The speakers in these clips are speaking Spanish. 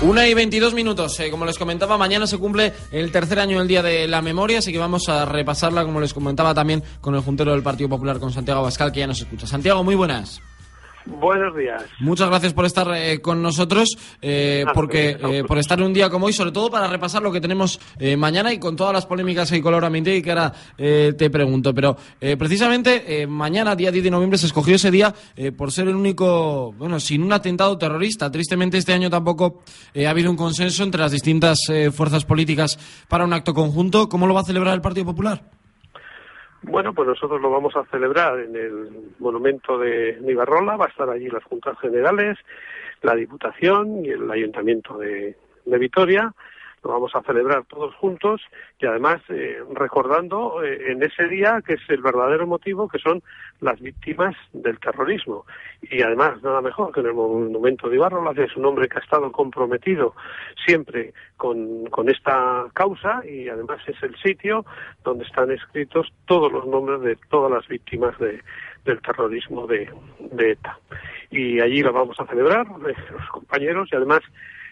Una y 22 minutos. Eh, como les comentaba, mañana se cumple el tercer año del Día de la Memoria, así que vamos a repasarla, como les comentaba también, con el juntero del Partido Popular, con Santiago Bascal, que ya nos escucha. Santiago, muy buenas. Buenos días. Muchas gracias por estar eh, con nosotros, eh, porque eh, por estar un día como hoy, sobre todo para repasar lo que tenemos mañana y con todas las polémicas que hay coloramente y que ahora te pregunto. Pero precisamente mañana, día 10 de noviembre, se escogió ese día por ser el único, bueno, sin un atentado terrorista. Tristemente este año tampoco ha habido un consenso entre las distintas fuerzas políticas para un acto conjunto. ¿Cómo lo va a celebrar el Partido Popular? Bueno, pues nosotros lo vamos a celebrar en el monumento de Nibarrola, va a estar allí las juntas generales, la Diputación y el Ayuntamiento de, de Vitoria lo vamos a celebrar todos juntos y además eh, recordando eh, en ese día que es el verdadero motivo que son las víctimas del terrorismo. Y además nada mejor que en el monumento de Ibarrola es un hombre que ha estado comprometido siempre con, con esta causa y además es el sitio donde están escritos todos los nombres de todas las víctimas de, del terrorismo de, de ETA. Y allí lo vamos a celebrar eh, los compañeros y además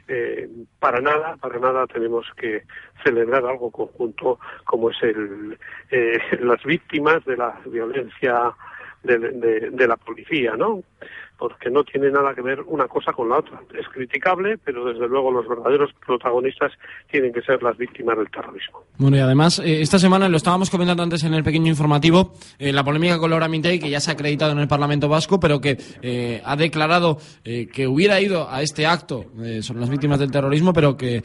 eh, para nada, para nada tenemos que celebrar algo conjunto como es el, eh, las víctimas de la violencia de, de, la policía, ¿no? Porque no tiene nada que ver una cosa con la otra. Es criticable, pero desde luego los verdaderos protagonistas tienen que ser las víctimas del terrorismo. Bueno, y además, eh, esta semana, lo estábamos comentando antes en el pequeño informativo, eh, la polémica con Laura Mintei, que ya se ha acreditado en el Parlamento Vasco, pero que eh, ha declarado que hubiera ido a este acto sobre las víctimas del terrorismo, pero que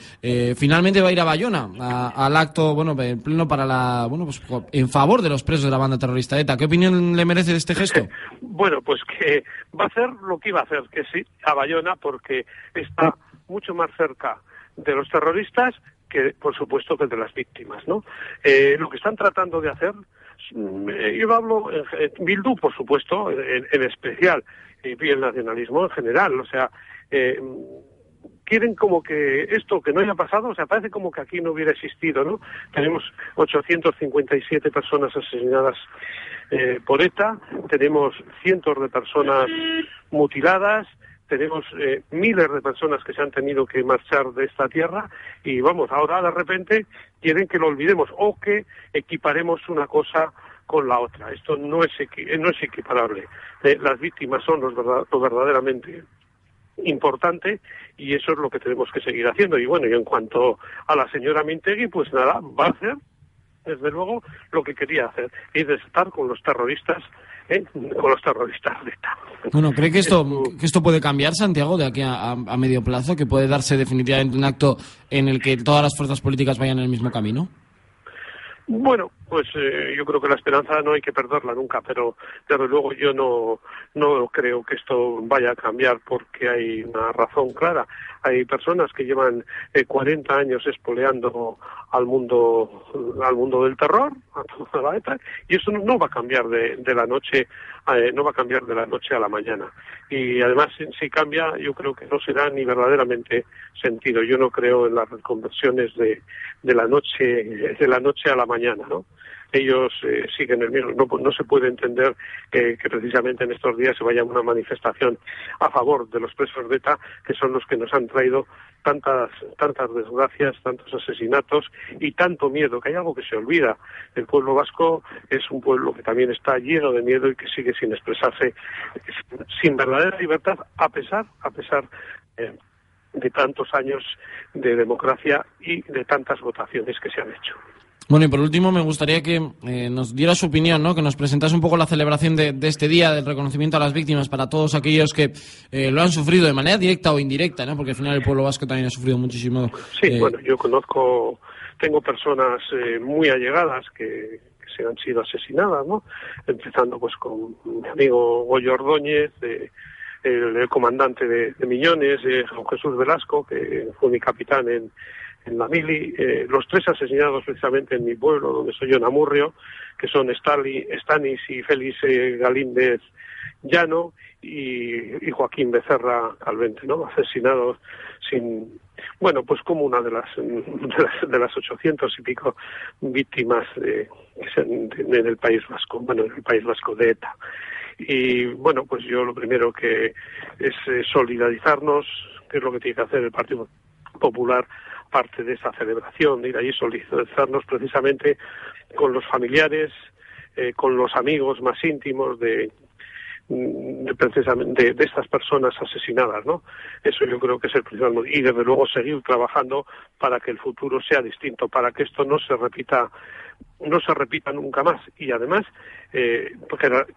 finalmente va a ir a Bayona, al acto, bueno, en pleno para la, bueno, pues en favor de los presos de la banda terrorista ETA. ¿Qué opinión le merece de este gesto? bueno, pues que va a ser lo que iba a hacer, que sí, a Bayona, porque está mucho más cerca de los terroristas que, por supuesto, que de las víctimas, ¿no? Eh, lo que están tratando de hacer, mm, eh, yo hablo, en Bildu, por supuesto, en, especial, y el nacionalismo en general, o sea, eh, quieren como que esto que no haya pasado, o sea, parece como que aquí no hubiera existido, ¿no? Tenemos 857 personas asesinadas eh, por ETA, tenemos cientos de personas mutiladas, tenemos eh, miles de personas que se han tenido que marchar de esta tierra y vamos, ahora de repente quieren que lo olvidemos o que equiparemos una cosa con la otra. Esto no es, no es equiparable. Eh, las víctimas son los lo verdaderamente importante y eso es lo que tenemos que seguir haciendo. Y bueno, y en cuanto a la señora Mintegui, pues nada, va a hacer desde luego, lo que quería hacer, es estar con los terroristas, ¿eh? con los terroristas de ETA. Bueno, ¿cree que esto, que esto puede cambiar, Santiago, de aquí a, a medio plazo? ¿Que puede darse definitivamente un acto en el que todas las fuerzas políticas vayan en el mismo camino? Bueno, pues eh, yo creo que la esperanza no hay que perderla nunca, pero desde luego yo no, no creo que esto vaya a cambiar porque hay una razón clara. Hay personas que llevan eh, 40 años espoleando al mundo, al mundo del terror, a toda la ETA, y eso no va a cambiar de, de la noche, eh, no va a cambiar de la noche a la mañana. Y además, si, cambia, yo creo que no será ni verdaderamente sentido. Yo no creo en las reconversiones de, de la noche, de la noche a la mañana, ¿no? Ellos eh, siguen el mismo. No, no se puede entender que, precisamente en estos días se vaya una manifestación a favor de los presos de ETA, que son los que nos han traído tantas, tantas desgracias, tantos asesinatos y tanto miedo, que hay algo que se olvida. El pueblo vasco es un pueblo que también está lleno de miedo y que sigue sin expresarse sin verdadera libertad, a pesar, a pesar de tantos años de democracia y de tantas votaciones que se han hecho. Bueno, y por último me gustaría que eh, nos diera su opinión, ¿no? que nos presentase un poco la celebración de, este día del reconocimiento a las víctimas para todos aquellos que eh, lo han sufrido de manera directa o indirecta, ¿no? porque al final el pueblo vasco también ha sufrido muchísimo. Sí, eh, bueno, yo conozco, tengo personas muy allegadas que, se han sido asesinadas, ¿no? empezando pues con mi amigo Goyo Ordóñez, el, comandante de, de Millones, Juan Jesús Velasco, que fue mi capitán en en la mili, eh, los tres asesinados precisamente en mi pueblo, donde soy yo, en Amurrio, que son Stanis y Félix eh, Galíndez Llano y, Joaquín Becerra Calvente, ¿no? Asesinados sin, bueno, pues como una de las, de las, 800 y pico víctimas de, en el País Vasco, bueno, en el País Vasco de ETA. Y bueno, pues yo lo primero que es eh, solidarizarnos que es lo que tiene que hacer el Partido Popular, parte de esa celebración, de ir allí solidarizarnos precisamente con los familiares, eh, con los amigos más íntimos de, de precisamente de, estas personas asesinadas, ¿no? Eso yo creo que es el principal motivo. Y desde luego seguir trabajando para que el futuro sea distinto, para que esto no se repita no se repita nunca más y además eh,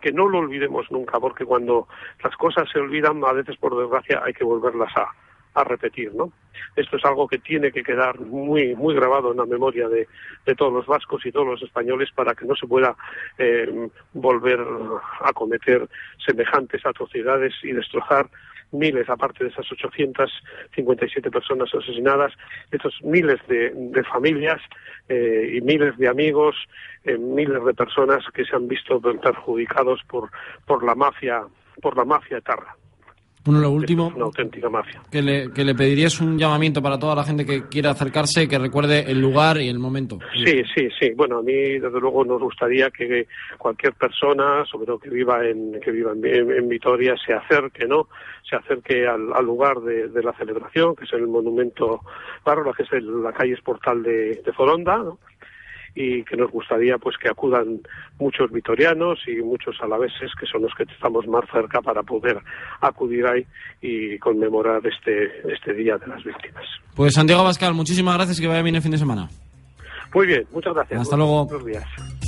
que no lo olvidemos nunca porque cuando las cosas se olvidan a veces por desgracia hay que volverlas a, a repetir, ¿no? Esto es algo que tiene que quedar muy muy grabado en la memoria de, de todos los vascos y todos los españoles para que no se pueda eh, volver a cometer semejantes atrocidades y destrozar miles, aparte de esas 857 personas asesinadas, estos miles de, familias eh, y miles de amigos, eh, miles de personas que se han visto perjudicados por, por la mafia, por la mafia etarra. Bueno, lo último. una auténtica mafia. Que le, que le pedirías un llamamiento para toda la gente que quiera acercarse, que recuerde el lugar y el momento. Sí, sí, sí. Bueno, a mí, desde luego, nos gustaría que cualquier persona, sobre todo que viva en, que viva en, Vitoria, se acerque, ¿no? Se acerque al, lugar de, la celebración, que es el monumento Bárbara, que es la calle Esportal de, de Foronda, ¿no? Y que nos gustaría pues que acudan muchos vitorianos y muchos alaveses que son los que estamos más cerca para poder acudir ahí y conmemorar este este día de las víctimas. Pues Santiago Bascal, muchísimas gracias que vaya bien el fin de semana. Muy bien, muchas gracias. Hasta luego. Buenos días.